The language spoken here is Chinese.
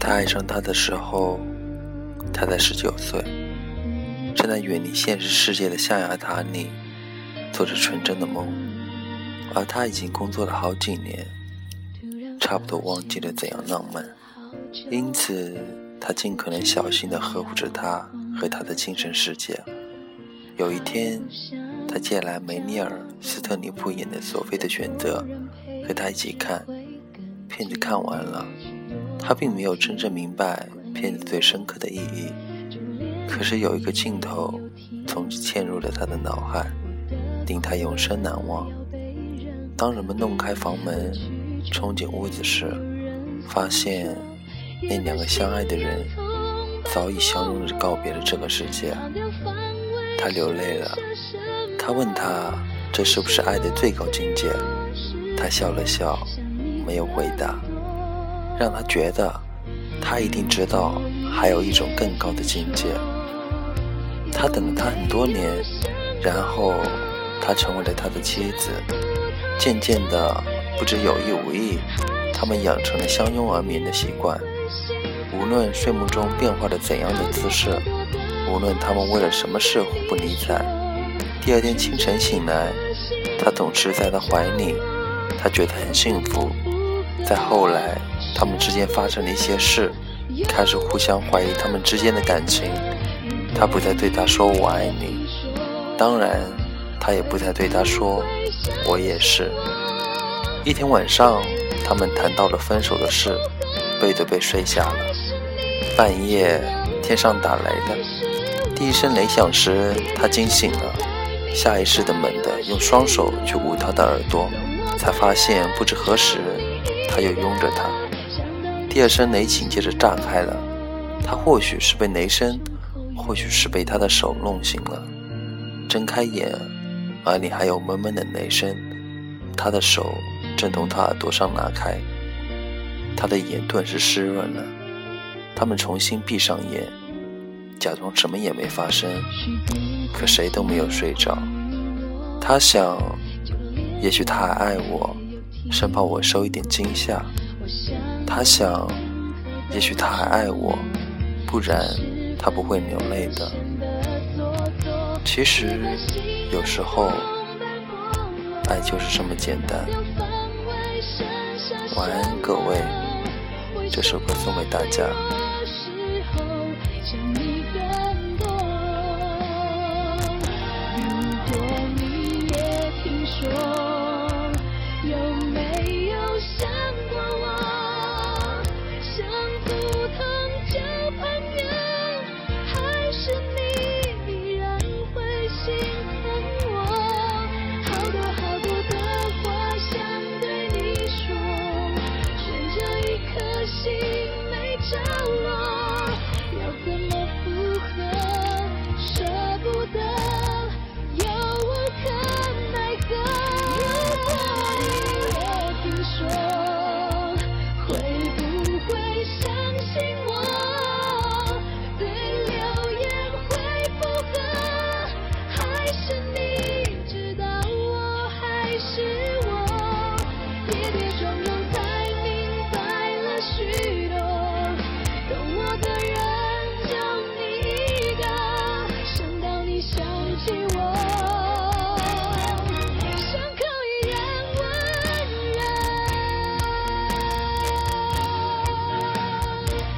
他爱上她的时候，他才十九岁，正在远离现实世界的象牙塔里做着纯真的梦，而他已经工作了好几年，差不多忘记了怎样浪漫，因此他尽可能小心地呵护着她和她的精神世界。有一天，他借来梅尼尔·斯特尼普演的《索菲的选择》，和他一起看。片子看完了，他并没有真正明白片子最深刻的意义。可是有一个镜头从此嵌入了他的脑海，令他永生难忘。当人们弄开房门冲进屋子时，发现那两个相爱的人早已相拥着告别了这个世界。他流泪了。他问他：“这是不是爱的最高境界？”他笑了笑。没有回答，让他觉得他一定知道还有一种更高的境界。他等了他很多年，然后他成为了他的妻子。渐渐的，不知有意无意，他们养成了相拥而眠的习惯。无论睡梦中变化了怎样的姿势，无论他们为了什么事互不理睬，第二天清晨醒来，他总是在他怀里，他觉得很幸福。再后来，他们之间发生了一些事，开始互相怀疑他们之间的感情。他不再对她说“我爱你”，当然，他也不再对她说“我也是”。一天晚上，他们谈到了分手的事，背对背睡下了。半夜，天上打雷了，第一声雷响时，他惊醒了，下意识的猛地用双手去捂她的耳朵，才发现不知何时。他又拥着他，第二声雷紧接着炸开了。他或许是被雷声，或许是被他的手弄醒了。睁开眼，耳里还有闷闷的雷声。他的手正从他耳朵上拿开，他的眼顿时湿润了。他们重新闭上眼，假装什么也没发生。可谁都没有睡着。他想，也许他还爱我。生怕我受一点惊吓，他想，也许他还爱我，不然他不会流泪的。其实，有时候，爱就是这么简单。晚安，各位，这首歌送给大家。